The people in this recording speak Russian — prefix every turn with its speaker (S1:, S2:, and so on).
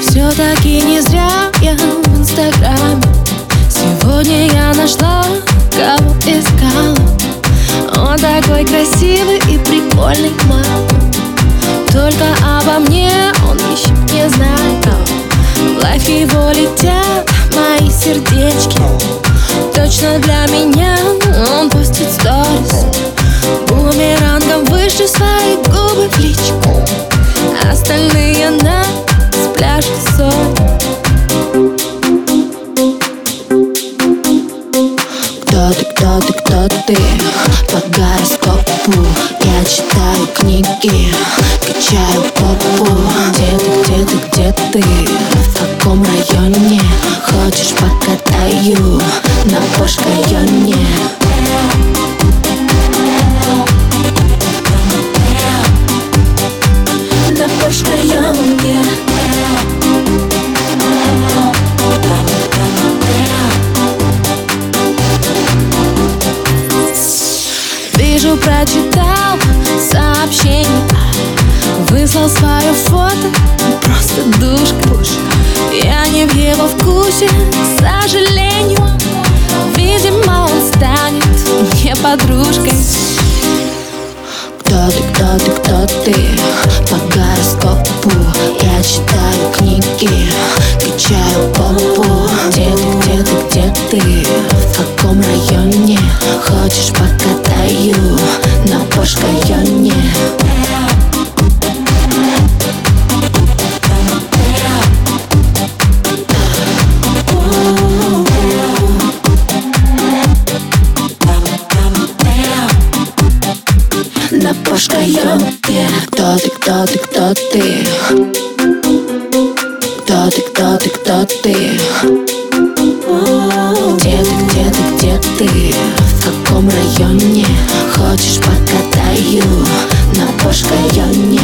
S1: Все-таки не зря я в инстаграме. Сегодня я нашла, кого искала. Он такой красивый и прикольный мам. Только обо мне он еще не знает В лайф его летят мои сердечки. Точно для меня он постит сторис. Бумерангом выше свои губы в личку. Остальные на пляж соль
S2: Кто ты, кто ты, кто ты? По гороскопу Я читаю книги, качаю попу. Где ты, где ты, где ты? Каком районе? Хочешь покатаю на Пош-районе? На Пош-районе
S1: Вижу, прочитал сообщение Выслал свое фото, просто душка Я не в его вкусе, к сожалению Видимо, он станет мне подружкой
S2: Кто ты, кто ты, кто ты? По гороскопу Я читаю книги, качаю попу Где ты, где ты, где ты? В каком районе? Хочешь покатаю на Пош-районе? Пош-районе Кто ты, кто ты, кто ты? Кто ты, кто ты, кто ты? Где ты, где ты, где ты? В каком районе? Хочешь покатаю на Пош-районе?